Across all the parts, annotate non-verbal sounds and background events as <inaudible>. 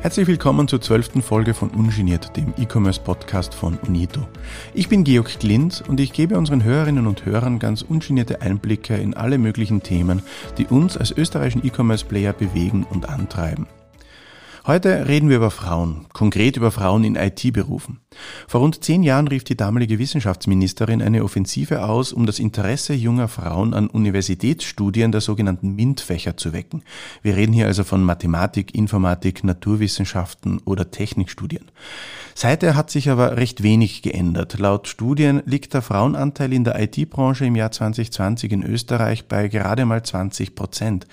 Herzlich willkommen zur zwölften Folge von Ungeniert, dem E-Commerce-Podcast von Unito. Ich bin Georg Glint und ich gebe unseren Hörerinnen und Hörern ganz ungenierte Einblicke in alle möglichen Themen, die uns als österreichischen E-Commerce-Player bewegen und antreiben. Heute reden wir über Frauen, konkret über Frauen in IT-Berufen. Vor rund zehn Jahren rief die damalige Wissenschaftsministerin eine Offensive aus, um das Interesse junger Frauen an Universitätsstudien der sogenannten MINT-Fächer zu wecken. Wir reden hier also von Mathematik, Informatik, Naturwissenschaften oder Technikstudien. Seither hat sich aber recht wenig geändert. Laut Studien liegt der Frauenanteil in der IT-Branche im Jahr 2020 in Österreich bei gerade mal 20 Prozent.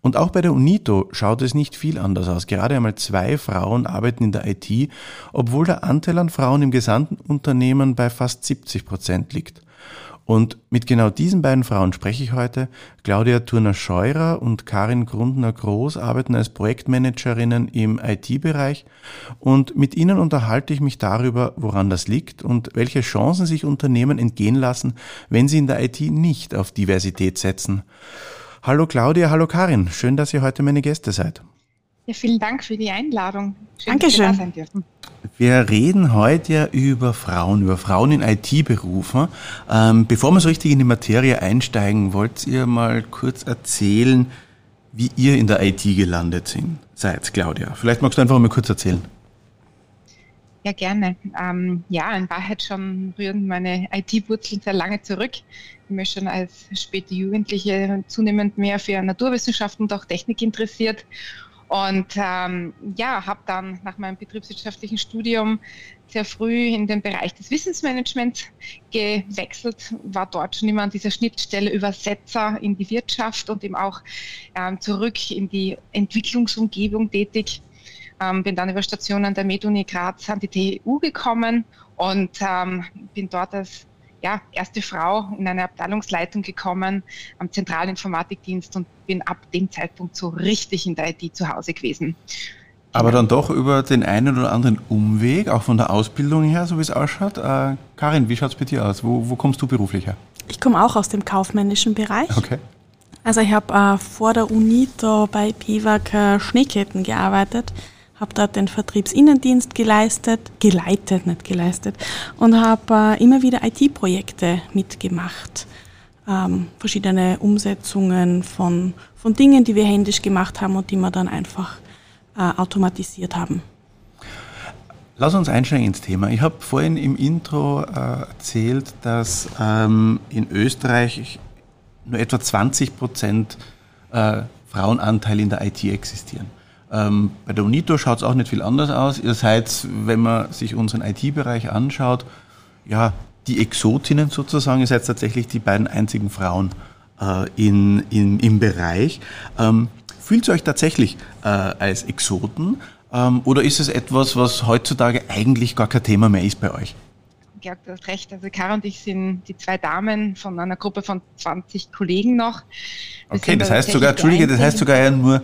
Und auch bei der UNITO schaut es nicht viel anders aus. Gerade einmal zwei Frauen arbeiten in der IT, obwohl der Anteil an Frauen im gesamten Unternehmen bei fast 70 Prozent liegt. Und mit genau diesen beiden Frauen spreche ich heute. Claudia Turner-Scheurer und Karin Grundner-Groß arbeiten als Projektmanagerinnen im IT-Bereich und mit ihnen unterhalte ich mich darüber, woran das liegt und welche Chancen sich Unternehmen entgehen lassen, wenn sie in der IT nicht auf Diversität setzen. Hallo Claudia, hallo Karin, schön, dass ihr heute meine Gäste seid. Ja, vielen Dank für die Einladung. Schön, Dankeschön. Dass wir da sein dürfen. Wir reden heute ja über Frauen, über Frauen in IT-Berufen. Ähm, bevor wir so richtig in die Materie einsteigen, wollt ihr mal kurz erzählen, wie ihr in der IT gelandet sind, seid, Claudia. Vielleicht magst du einfach mal kurz erzählen. Ja, gerne. Ähm, ja, in Wahrheit schon rühren meine IT-Wurzeln sehr lange zurück. Ich bin schon als späte Jugendliche zunehmend mehr für Naturwissenschaften und auch Technik interessiert und ähm, ja, habe dann nach meinem betriebswirtschaftlichen Studium sehr früh in den Bereich des Wissensmanagements gewechselt, war dort schon immer an dieser Schnittstelle Übersetzer in die Wirtschaft und eben auch ähm, zurück in die Entwicklungsumgebung tätig. Ähm, bin dann über Stationen der MedUni Graz an die TU gekommen und ähm, bin dort als ja, erste Frau in eine Abteilungsleitung gekommen am Zentralinformatikdienst und bin ab dem Zeitpunkt so richtig in der IT zu Hause gewesen. Aber dann doch über den einen oder anderen Umweg, auch von der Ausbildung her, so wie es ausschaut. Äh, Karin, wie schaut es bei dir aus? Wo, wo kommst du beruflich her? Ich komme auch aus dem kaufmännischen Bereich. Okay. Also ich habe äh, vor der Uni da bei BIWAG äh, Schneeketten gearbeitet habe dort den Vertriebsinnendienst geleistet, geleitet, nicht geleistet, und habe äh, immer wieder IT-Projekte mitgemacht. Ähm, verschiedene Umsetzungen von, von Dingen, die wir händisch gemacht haben und die wir dann einfach äh, automatisiert haben. Lass uns einsteigen ins Thema. Ich habe vorhin im Intro äh, erzählt, dass ähm, in Österreich nur etwa 20 Prozent äh, Frauenanteil in der IT existieren. Ähm, bei der UNITO schaut es auch nicht viel anders aus. Ihr seid, wenn man sich unseren IT-Bereich anschaut, ja, die Exotinnen sozusagen. Ihr seid tatsächlich die beiden einzigen Frauen äh, in, in, im Bereich. Ähm, fühlt ihr euch tatsächlich äh, als Exoten ähm, oder ist es etwas, was heutzutage eigentlich gar kein Thema mehr ist bei euch? Georg, du hast recht. Also Kara und ich sind die zwei Damen von einer Gruppe von 20 Kollegen noch. Wir okay, das heißt sogar, Entschuldige, das heißt sogar ja nur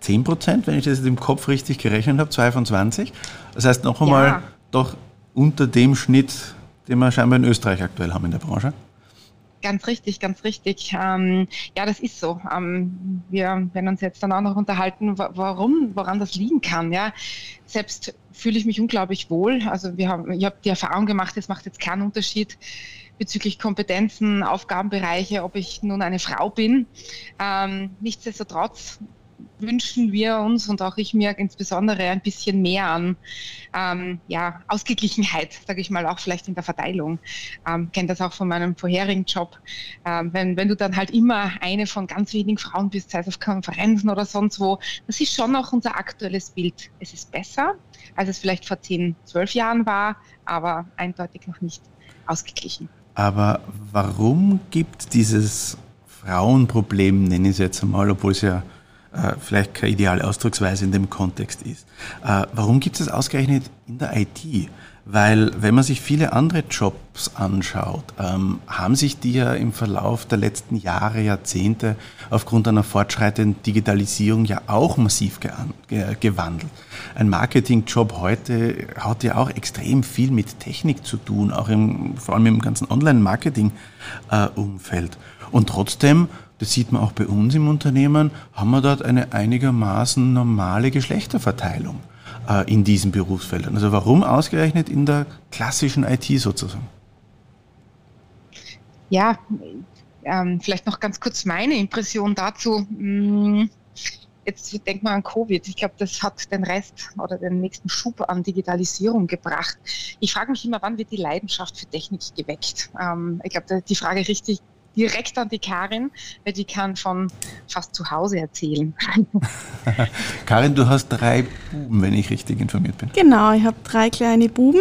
10 Prozent, wenn ich das im Kopf richtig gerechnet habe, 2 von 20. Das heißt noch einmal ja. doch unter dem Schnitt, den wir scheinbar in Österreich aktuell haben in der Branche. Ganz richtig, ganz richtig. Ähm, ja, das ist so. Ähm, wir werden uns jetzt dann auch noch unterhalten, warum, woran das liegen kann. Ja, selbst fühle ich mich unglaublich wohl. Also wir haben, ich habe die Erfahrung gemacht, es macht jetzt keinen Unterschied bezüglich Kompetenzen, Aufgabenbereiche, ob ich nun eine Frau bin. Ähm, nichtsdestotrotz wünschen wir uns und auch ich mir insbesondere ein bisschen mehr an ähm, ja, Ausgeglichenheit, sage ich mal, auch vielleicht in der Verteilung. Ähm, kenne das auch von meinem vorherigen Job. Ähm, wenn, wenn du dann halt immer eine von ganz wenigen Frauen bist, sei es auf Konferenzen oder sonst wo, das ist schon auch unser aktuelles Bild. Es ist besser, als es vielleicht vor zehn, zwölf Jahren war, aber eindeutig noch nicht ausgeglichen. Aber warum gibt dieses Frauenproblem, nenne ich es jetzt einmal, obwohl es ja vielleicht keine ideale Ausdrucksweise in dem Kontext ist. Äh, warum gibt es ausgerechnet in der IT? Weil wenn man sich viele andere Jobs anschaut, ähm, haben sich die ja im Verlauf der letzten Jahre, Jahrzehnte aufgrund einer fortschreitenden Digitalisierung ja auch massiv ge gewandelt. Ein Marketingjob heute hat ja auch extrem viel mit Technik zu tun, auch im, vor allem im ganzen Online-Marketing-Umfeld. Äh, Und trotzdem das sieht man auch bei uns im Unternehmen, haben wir dort eine einigermaßen normale Geschlechterverteilung äh, in diesen Berufsfeldern. Also warum ausgerechnet in der klassischen IT sozusagen? Ja, ähm, vielleicht noch ganz kurz meine Impression dazu. Hm, jetzt denk mal an Covid. Ich glaube, das hat den Rest oder den nächsten Schub an Digitalisierung gebracht. Ich frage mich immer, wann wird die Leidenschaft für Technik geweckt? Ähm, ich glaube, die Frage richtig direkt an die Karin, weil die kann von fast zu Hause erzählen. <laughs> Karin, du hast drei Buben, wenn ich richtig informiert bin. Genau, ich habe drei kleine Buben.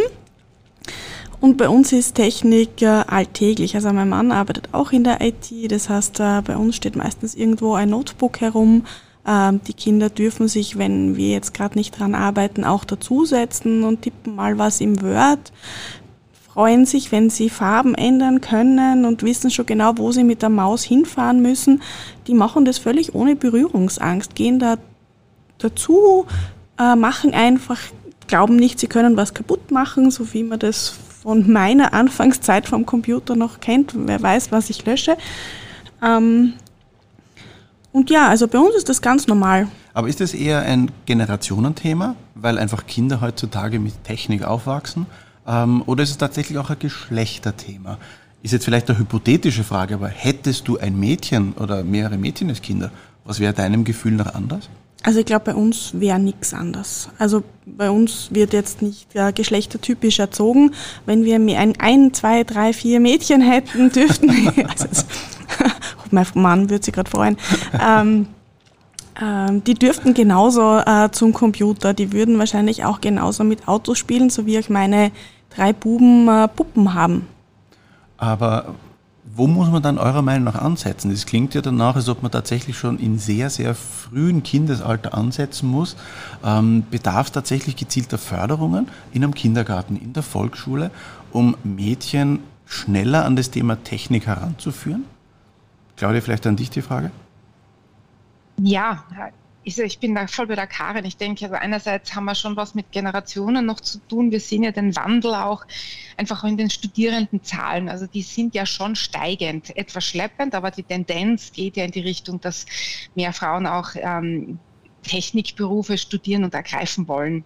Und bei uns ist Technik äh, alltäglich. Also mein Mann arbeitet auch in der IT. Das heißt, äh, bei uns steht meistens irgendwo ein Notebook herum. Ähm, die Kinder dürfen sich, wenn wir jetzt gerade nicht dran arbeiten, auch dazusetzen und tippen mal was im Word freuen sich, wenn sie Farben ändern können und wissen schon genau, wo sie mit der Maus hinfahren müssen. Die machen das völlig ohne Berührungsangst, gehen da dazu, äh, machen einfach, glauben nicht, sie können was kaputt machen, so wie man das von meiner Anfangszeit vom Computer noch kennt. Wer weiß, was ich lösche. Ähm, und ja, also bei uns ist das ganz normal. Aber ist das eher ein Generationenthema, weil einfach Kinder heutzutage mit Technik aufwachsen? Ähm, oder ist es tatsächlich auch ein Geschlechterthema? Ist jetzt vielleicht eine hypothetische Frage, aber hättest du ein Mädchen oder mehrere Mädchen als Kinder, was wäre deinem Gefühl nach anders? Also ich glaube, bei uns wäre nichts anders. Also bei uns wird jetzt nicht äh, geschlechtertypisch erzogen. Wenn wir ein, ein, zwei, drei, vier Mädchen hätten, <laughs> dürften also <laughs> mein Mann würde sich gerade freuen, ähm, ähm, die dürften genauso äh, zum Computer. Die würden wahrscheinlich auch genauso mit Autos spielen, so wie auch meine drei Buben äh, Puppen haben. Aber wo muss man dann eurer Meinung nach ansetzen? Das klingt ja danach, als ob man tatsächlich schon in sehr, sehr frühen Kindesalter ansetzen muss. Ähm, bedarf es tatsächlich gezielter Förderungen in einem Kindergarten, in der Volksschule, um Mädchen schneller an das Thema Technik heranzuführen? Claudia, vielleicht an dich die Frage? Ja, ich, ich bin da voll bei der Karin. Ich denke, also einerseits haben wir schon was mit Generationen noch zu tun. Wir sehen ja den Wandel auch einfach in den Studierendenzahlen. Also die sind ja schon steigend, etwas schleppend, aber die Tendenz geht ja in die Richtung, dass mehr Frauen auch ähm, Technikberufe studieren und ergreifen wollen.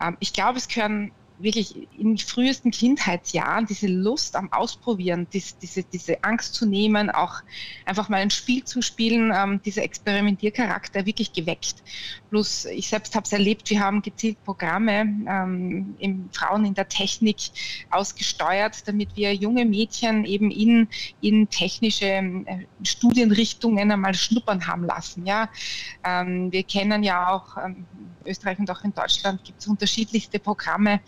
Ähm, ich glaube, es gehören wirklich in frühesten Kindheitsjahren diese Lust am Ausprobieren, diese, diese, diese Angst zu nehmen, auch einfach mal ein Spiel zu spielen, ähm, dieser Experimentiercharakter wirklich geweckt. Plus, ich selbst habe es erlebt, wir haben gezielt Programme ähm, im Frauen in der Technik ausgesteuert, damit wir junge Mädchen eben in, in technische äh, Studienrichtungen einmal schnuppern haben lassen. Ja? Ähm, wir kennen ja auch ähm, Österreich und auch in Deutschland gibt es unterschiedlichste Programme,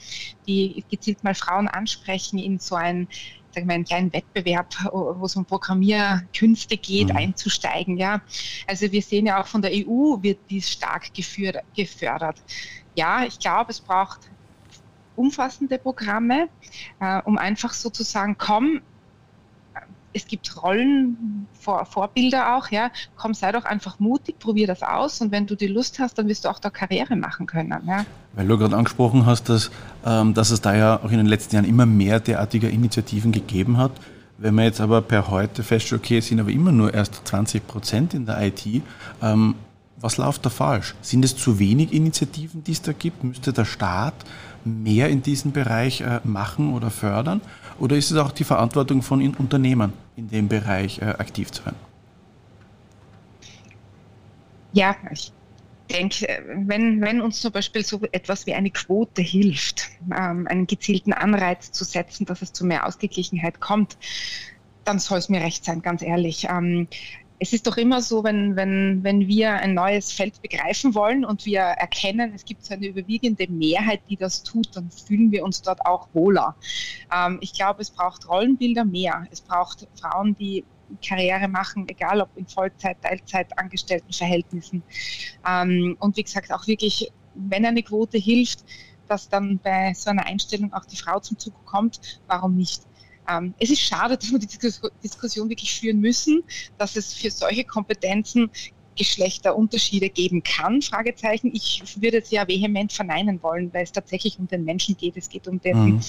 die gezielt mal Frauen ansprechen in so ein sagen wir, einen kleinen Wettbewerb, wo es um Programmierkünste geht, mhm. einzusteigen. Ja. Also wir sehen ja auch von der EU wird dies stark gefördert. Ja, ich glaube, es braucht umfassende Programme, äh, um einfach sozusagen, komm, es gibt Rollen, Vor Vorbilder auch, ja. Komm, sei doch einfach mutig, probier das aus und wenn du die Lust hast, dann wirst du auch da Karriere machen können. Ja. Weil du gerade angesprochen hast, dass, ähm, dass es da ja auch in den letzten Jahren immer mehr derartiger Initiativen gegeben hat. Wenn man jetzt aber per heute feststellt, okay, es sind aber immer nur erst 20 Prozent in der IT, ähm, was läuft da falsch? Sind es zu wenig Initiativen, die es da gibt? Müsste der Staat mehr in diesem Bereich äh, machen oder fördern? Oder ist es auch die Verantwortung von Unternehmen, in dem Bereich äh, aktiv zu sein? Ja, ich denke, wenn, wenn uns zum Beispiel so etwas wie eine Quote hilft, ähm, einen gezielten Anreiz zu setzen, dass es zu mehr Ausgeglichenheit kommt, dann soll es mir recht sein, ganz ehrlich. Es ist doch immer so, wenn, wenn, wenn wir ein neues Feld begreifen wollen und wir erkennen, es gibt so eine überwiegende Mehrheit, die das tut, dann fühlen wir uns dort auch wohler. Ähm, ich glaube, es braucht Rollenbilder mehr. Es braucht Frauen, die Karriere machen, egal ob in Vollzeit, Teilzeit, Angestelltenverhältnissen. Ähm, und wie gesagt, auch wirklich, wenn eine Quote hilft, dass dann bei so einer Einstellung auch die Frau zum Zug kommt, warum nicht? Ähm, es ist schade, dass wir die Diskussion wirklich führen müssen, dass es für solche Kompetenzen Geschlechterunterschiede geben kann, Fragezeichen. Ich würde es ja vehement verneinen wollen, weil es tatsächlich um den Menschen geht. Es geht um dessen mhm.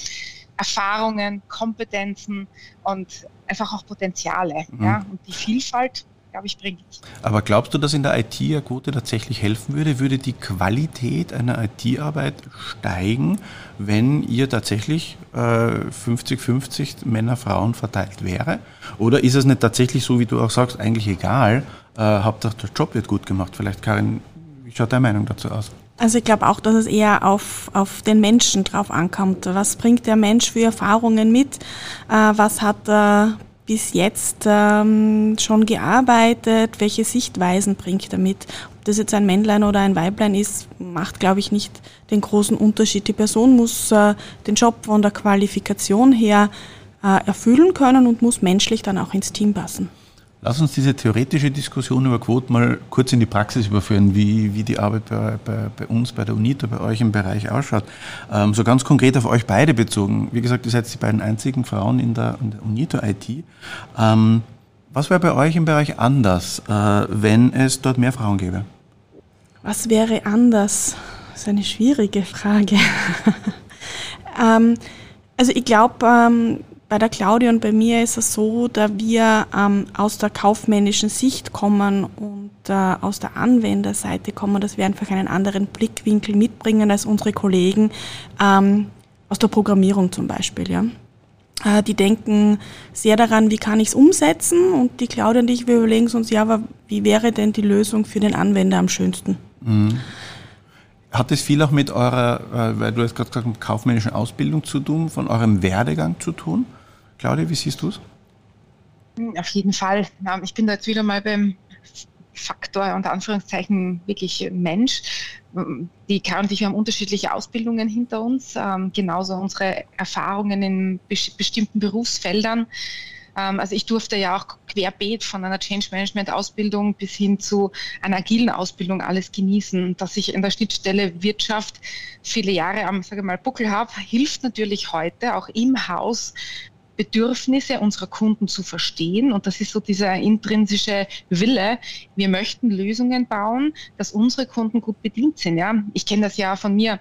Erfahrungen, Kompetenzen und einfach auch Potenziale. Mhm. Ja? Und die Vielfalt glaube ich, bringt. Aber glaubst du, dass in der IT eine Quote tatsächlich helfen würde? Würde die Qualität einer IT-Arbeit steigen, wenn ihr tatsächlich 50-50 äh, Männer, Frauen verteilt wäre? Oder ist es nicht tatsächlich so, wie du auch sagst, eigentlich egal? Äh, Hauptsache der Job wird gut gemacht. Vielleicht, Karin, wie schaut deine Meinung dazu aus? Also ich glaube auch, dass es eher auf, auf den Menschen drauf ankommt. Was bringt der Mensch für Erfahrungen mit? Äh, was hat er bis jetzt ähm, schon gearbeitet? Welche Sichtweisen bringt er mit? Ob das jetzt ein Männlein oder ein Weiblein ist, macht, glaube ich, nicht den großen Unterschied. Die Person muss äh, den Job von der Qualifikation her äh, erfüllen können und muss menschlich dann auch ins Team passen. Lass uns diese theoretische Diskussion über Quoten mal kurz in die Praxis überführen, wie, wie die Arbeit bei, bei, bei uns, bei der UNITA, bei euch im Bereich ausschaut. Ähm, so ganz konkret auf euch beide bezogen. Wie gesagt, ihr seid die beiden einzigen Frauen in der, in der UNITA-IT. Ähm, was wäre bei euch im Bereich anders, äh, wenn es dort mehr Frauen gäbe? Was wäre anders? Das ist eine schwierige Frage. <laughs> ähm, also ich glaube, ähm, bei der Claudia und bei mir ist es so, da wir ähm, aus der kaufmännischen Sicht kommen und äh, aus der Anwenderseite kommen, dass wir einfach einen anderen Blickwinkel mitbringen als unsere Kollegen ähm, aus der Programmierung zum Beispiel. Ja. Äh, die denken sehr daran, wie kann ich es umsetzen und die Claudia und ich, wir überlegen uns, ja, aber wie wäre denn die Lösung für den Anwender am schönsten? Mhm. Hat es viel auch mit eurer, äh, weil du hast gerade gesagt, mit kaufmännischen Ausbildung zu tun, von eurem Werdegang zu tun? Claudia, wie siehst du es? Auf jeden Fall. Ich bin da jetzt wieder mal beim Faktor unter Anführungszeichen wirklich Mensch. Die Karin und ich haben unterschiedliche Ausbildungen hinter uns, ähm, genauso unsere Erfahrungen in bestimmten Berufsfeldern. Ähm, also ich durfte ja auch querbeet von einer Change Management Ausbildung bis hin zu einer agilen Ausbildung alles genießen. Dass ich in der Schnittstelle Wirtschaft viele Jahre am, sage mal, Buckel habe, hilft natürlich heute auch im Haus Bedürfnisse unserer Kunden zu verstehen. Und das ist so dieser intrinsische Wille. Wir möchten Lösungen bauen, dass unsere Kunden gut bedient sind. Ja, ich kenne das ja von mir.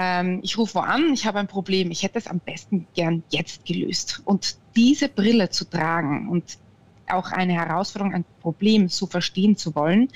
Ähm, ich rufe wo an, ich habe ein Problem. Ich hätte es am besten gern jetzt gelöst. Und diese Brille zu tragen und auch eine Herausforderung, ein Problem zu verstehen zu wollen.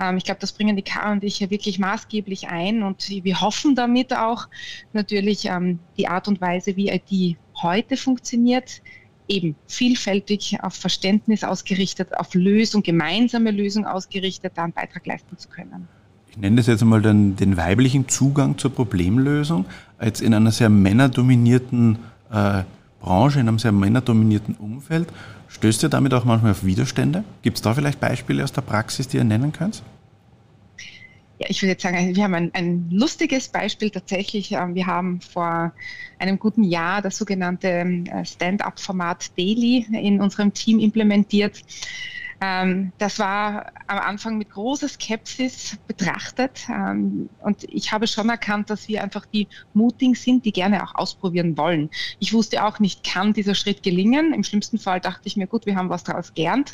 Ähm, ich glaube, das bringen die Kara und ich hier wirklich maßgeblich ein und wir hoffen damit auch natürlich ähm, die Art und Weise, wie IT heute funktioniert, eben vielfältig auf Verständnis ausgerichtet, auf Lösung, gemeinsame Lösung ausgerichtet, da einen Beitrag leisten zu können. Ich nenne das jetzt einmal den, den weiblichen Zugang zur Problemlösung. Jetzt in einer sehr männerdominierten äh, Branche, in einem sehr männerdominierten Umfeld. Stößt ihr damit auch manchmal auf Widerstände? Gibt es da vielleicht Beispiele aus der Praxis, die ihr nennen könnt? Ja, ich würde jetzt sagen, wir haben ein, ein lustiges Beispiel tatsächlich. Ähm, wir haben vor einem guten Jahr das sogenannte ähm, Stand-up-Format Daily in unserem Team implementiert. Ähm, das war am Anfang mit großer Skepsis betrachtet. Ähm, und ich habe schon erkannt, dass wir einfach die mutigen sind, die gerne auch ausprobieren wollen. Ich wusste auch nicht, kann dieser Schritt gelingen. Im schlimmsten Fall dachte ich mir, gut, wir haben was daraus gelernt.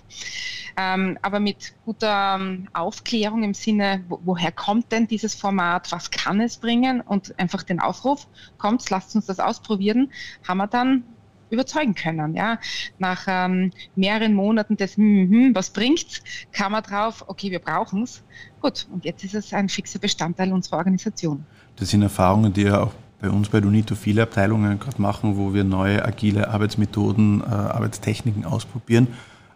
Ähm, aber mit guter ähm, Aufklärung im Sinne, wo, woher kommt denn dieses Format, was kann es bringen und einfach den Aufruf, kommt, lasst uns das ausprobieren, haben wir dann überzeugen können. Ja? Nach ähm, mehreren Monaten des hm, hm, was bringt's, kam er drauf, okay, wir brauchen es. Gut, und jetzt ist es ein fixer Bestandteil unserer Organisation. Das sind Erfahrungen, die ja auch bei uns bei Dunito viele Abteilungen gerade machen, wo wir neue agile Arbeitsmethoden, äh, Arbeitstechniken ausprobieren.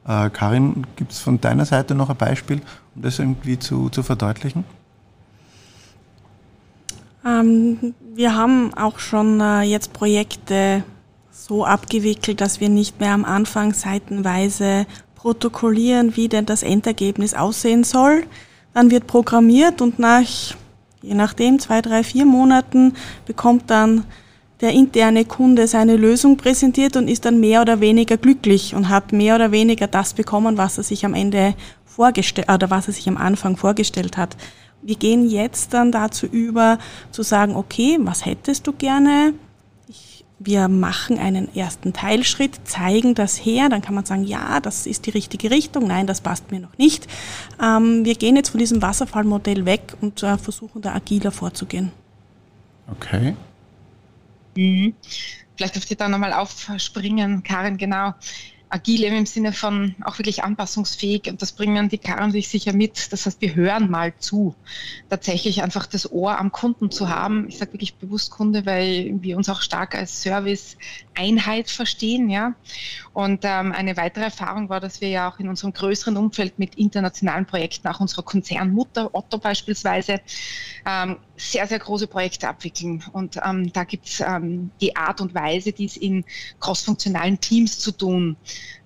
Äh, Karin, gibt es von deiner Seite noch ein Beispiel, um das irgendwie zu, zu verdeutlichen? Ähm, wir haben auch schon äh, jetzt Projekte so abgewickelt, dass wir nicht mehr am Anfang seitenweise protokollieren, wie denn das Endergebnis aussehen soll. Dann wird programmiert und nach, je nachdem, zwei, drei, vier Monaten bekommt dann der interne Kunde seine Lösung präsentiert und ist dann mehr oder weniger glücklich und hat mehr oder weniger das bekommen, was er sich am Ende vorgestellt oder was er sich am Anfang vorgestellt hat. Wir gehen jetzt dann dazu über, zu sagen, okay, was hättest du gerne? Wir machen einen ersten Teilschritt, zeigen das her, dann kann man sagen, ja, das ist die richtige Richtung, nein, das passt mir noch nicht. Ähm, wir gehen jetzt von diesem Wasserfallmodell weg und äh, versuchen da agiler vorzugehen. Okay. Mhm. Vielleicht dürft ihr da nochmal aufspringen, Karin, genau. Agil im Sinne von auch wirklich anpassungsfähig und das bringen die Karin sich sicher mit. Das heißt, wir hören mal zu. Tatsächlich einfach das Ohr am Kunden zu haben. Ich sage wirklich bewusst Kunde, weil wir uns auch stark als Service-Einheit verstehen, ja. Und ähm, eine weitere Erfahrung war, dass wir ja auch in unserem größeren Umfeld mit internationalen Projekten, auch unserer Konzernmutter Otto beispielsweise, ähm, sehr, sehr große Projekte abwickeln. Und ähm, da gibt es ähm, die Art und Weise, dies in crossfunktionalen Teams zu tun.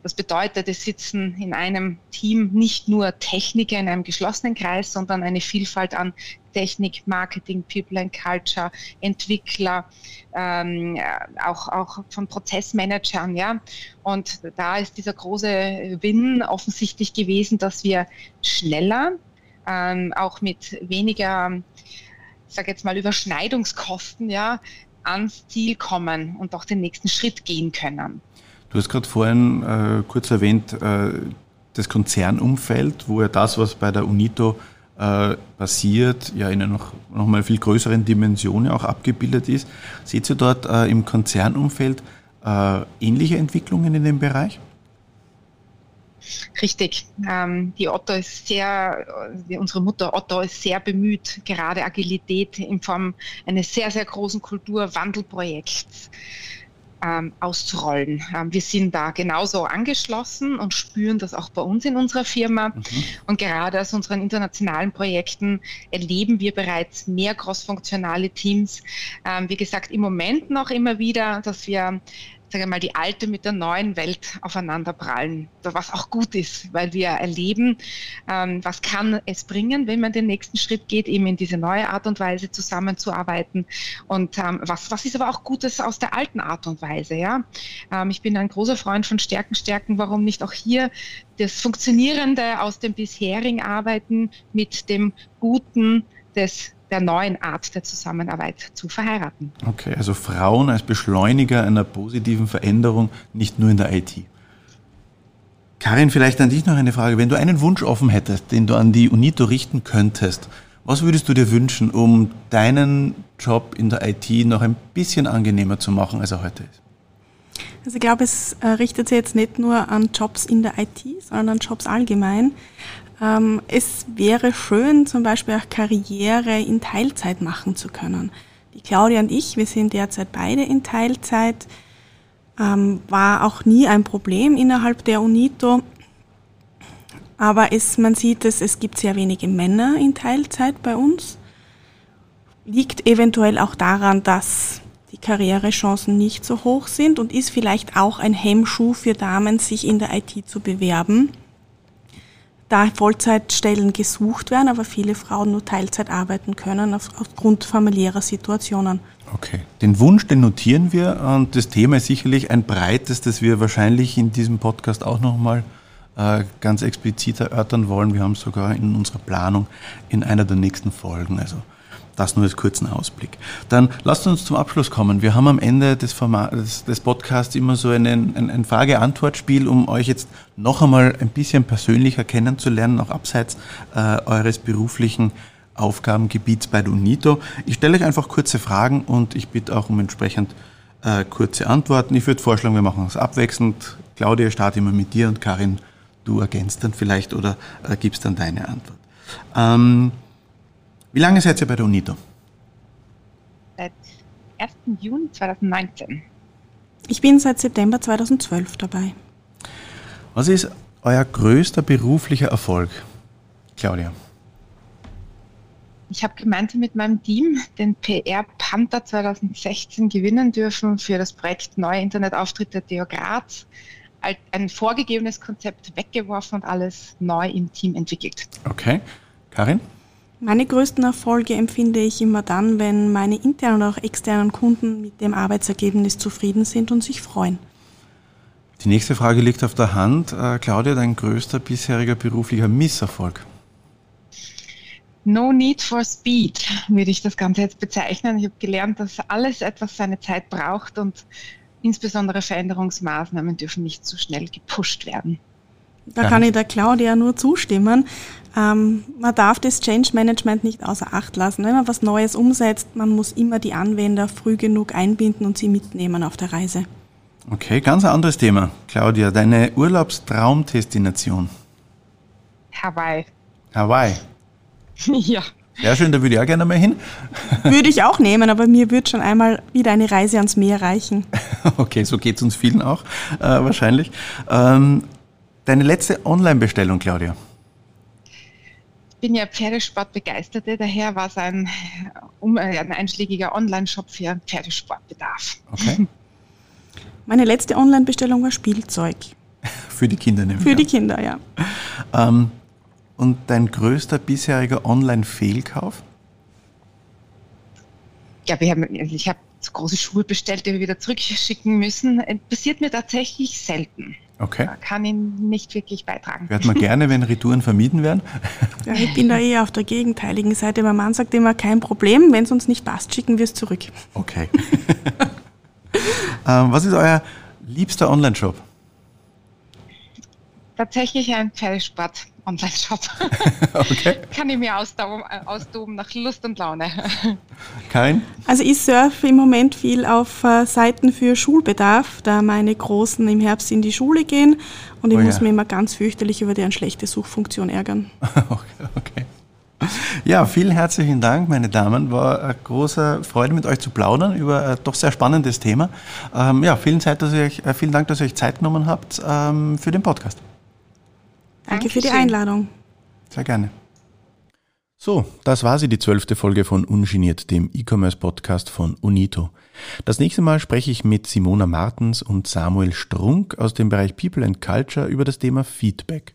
Das bedeutet, es sitzen in einem Team nicht nur Techniker in einem geschlossenen Kreis, sondern eine Vielfalt an Technik, Marketing, People and Culture, Entwickler, ähm, auch, auch von Prozessmanagern, ja. Und da ist dieser große Win offensichtlich gewesen, dass wir schneller, ähm, auch mit weniger, sage jetzt mal, Überschneidungskosten, ja, ans Ziel kommen und auch den nächsten Schritt gehen können. Du hast gerade vorhin äh, kurz erwähnt, äh, das Konzernumfeld, wo ja das, was bei der UNITO äh, passiert, ja in einer noch, noch mal viel größeren Dimension auch abgebildet ist. Seht ihr dort äh, im Konzernumfeld äh, ähnliche Entwicklungen in dem Bereich? Richtig. Ähm, die Otto ist sehr, die, unsere Mutter Otto ist sehr bemüht, gerade Agilität in Form eines sehr, sehr großen Kulturwandelprojekts ähm, auszurollen. Ähm, wir sind da genauso angeschlossen und spüren das auch bei uns in unserer Firma. Mhm. Und gerade aus unseren internationalen Projekten erleben wir bereits mehr crossfunktionale Teams. Ähm, wie gesagt, im Moment noch immer wieder, dass wir sage mal, die alte mit der neuen Welt aufeinanderprallen, was auch gut ist, weil wir erleben, ähm, was kann es bringen, wenn man den nächsten Schritt geht, eben in diese neue Art und Weise zusammenzuarbeiten und ähm, was, was ist aber auch Gutes aus der alten Art und Weise, ja. Ähm, ich bin ein großer Freund von Stärken, Stärken, warum nicht auch hier das Funktionierende aus dem bisherigen Arbeiten mit dem Guten des der neuen Art der Zusammenarbeit zu verheiraten. Okay, also Frauen als Beschleuniger einer positiven Veränderung, nicht nur in der IT. Karin, vielleicht an dich noch eine Frage. Wenn du einen Wunsch offen hättest, den du an die UNITO richten könntest, was würdest du dir wünschen, um deinen Job in der IT noch ein bisschen angenehmer zu machen, als er heute ist? Also ich glaube, es äh, richtet sich jetzt nicht nur an Jobs in der IT, sondern an Jobs allgemein. Ähm, es wäre schön, zum Beispiel auch Karriere in Teilzeit machen zu können. Die Claudia und ich, wir sind derzeit beide in Teilzeit, ähm, war auch nie ein Problem innerhalb der UNITO. Aber es, man sieht es, es gibt sehr wenige Männer in Teilzeit bei uns. Liegt eventuell auch daran, dass die Karrierechancen nicht so hoch sind und ist vielleicht auch ein Hemmschuh für Damen, sich in der IT zu bewerben da Vollzeitstellen gesucht werden, aber viele Frauen nur Teilzeit arbeiten können auf, aufgrund familiärer Situationen. Okay, den Wunsch, den notieren wir und das Thema ist sicherlich ein breites, das wir wahrscheinlich in diesem Podcast auch nochmal äh, ganz explizit erörtern wollen. Wir haben es sogar in unserer Planung in einer der nächsten Folgen. Also das nur als kurzen Ausblick. Dann lasst uns zum Abschluss kommen. Wir haben am Ende des, Format, des, des Podcasts immer so einen, ein, ein Frage-Antwort-Spiel, um euch jetzt noch einmal ein bisschen persönlicher kennenzulernen, auch abseits äh, eures beruflichen Aufgabengebiets bei UNITO. Ich stelle euch einfach kurze Fragen und ich bitte auch um entsprechend äh, kurze Antworten. Ich würde vorschlagen, wir machen es abwechselnd. Claudia, starte immer mit dir und Karin, du ergänzt dann vielleicht oder äh, gibst dann deine Antwort. Ähm, wie lange seid ihr bei der UNITO? Seit 1. Juni 2019. Ich bin seit September 2012 dabei. Was ist euer größter beruflicher Erfolg, Claudia? Ich habe gemeinsam mit meinem Team den PR Panther 2016 gewinnen dürfen für das Projekt Neue Internetauftritte der Graz. Ein vorgegebenes Konzept weggeworfen und alles neu im Team entwickelt. Okay. Karin? Meine größten Erfolge empfinde ich immer dann, wenn meine internen oder auch externen Kunden mit dem Arbeitsergebnis zufrieden sind und sich freuen. Die nächste Frage liegt auf der Hand. Äh, Claudia, dein größter bisheriger beruflicher Misserfolg? No need for speed, würde ich das Ganze jetzt bezeichnen. Ich habe gelernt, dass alles etwas seine Zeit braucht und insbesondere Veränderungsmaßnahmen dürfen nicht zu schnell gepusht werden. Da kann ich der Claudia nur zustimmen. Ähm, man darf das Change Management nicht außer Acht lassen. Wenn man was Neues umsetzt, man muss immer die Anwender früh genug einbinden und sie mitnehmen auf der Reise. Okay, ganz ein anderes Thema. Claudia, deine Urlaubstraumdestination? Hawaii. Hawaii. <laughs> ja. Ja, schön, da würde ich auch gerne mal hin. <laughs> Würde ich auch nehmen, aber mir würde schon einmal wieder eine Reise ans Meer reichen. <laughs> Okay, so geht es uns vielen auch, äh, wahrscheinlich. Ähm, deine letzte Online-Bestellung, Claudia? Ich bin ja Pferdesport-Begeisterte, daher war es ein, um, äh, ein einschlägiger Online-Shop für Pferdesportbedarf. Okay. <laughs> Meine letzte Online-Bestellung war Spielzeug. <laughs> Für die Kinder nämlich. Für die Kinder, ja. Ähm, und dein größter bisheriger Online-Fehlkauf? Ja, wir haben, also ich habe große Schuhe bestellt, die wir wieder zurückschicken müssen. Passiert mir tatsächlich selten. Okay. Da kann ich nicht wirklich beitragen. Hört man gerne, wenn Retouren vermieden werden? Ja, ich bin da eher auf der gegenteiligen Seite. Mein Mann sagt immer, kein Problem, wenn es uns nicht passt, schicken wir es zurück. Okay. <laughs> ähm, was ist euer liebster Online-Shop? Tatsächlich ein Pferdesport. Online-Shop. <laughs> okay. Kann ich mir austoben, austoben nach Lust und Laune. Kein? Also ich surfe im Moment viel auf äh, Seiten für Schulbedarf, da meine Großen im Herbst in die Schule gehen und ich oh, muss ja. mich immer ganz fürchterlich über deren schlechte Suchfunktion ärgern. <laughs> okay. Ja, vielen herzlichen Dank, meine Damen. War eine große Freude, mit euch zu plaudern über ein doch sehr spannendes Thema. Ähm, ja, vielen, Zeit, dass ihr euch, äh, vielen Dank, dass ihr euch Zeit genommen habt ähm, für den Podcast. Danke für die Einladung. Sehr gerne. So, das war sie, die zwölfte Folge von Ungeniert, dem E-Commerce-Podcast von Unito. Das nächste Mal spreche ich mit Simona Martens und Samuel Strunk aus dem Bereich People and Culture über das Thema Feedback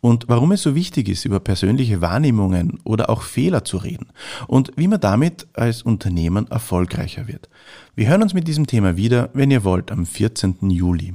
und warum es so wichtig ist, über persönliche Wahrnehmungen oder auch Fehler zu reden und wie man damit als Unternehmen erfolgreicher wird. Wir hören uns mit diesem Thema wieder, wenn ihr wollt, am 14. Juli.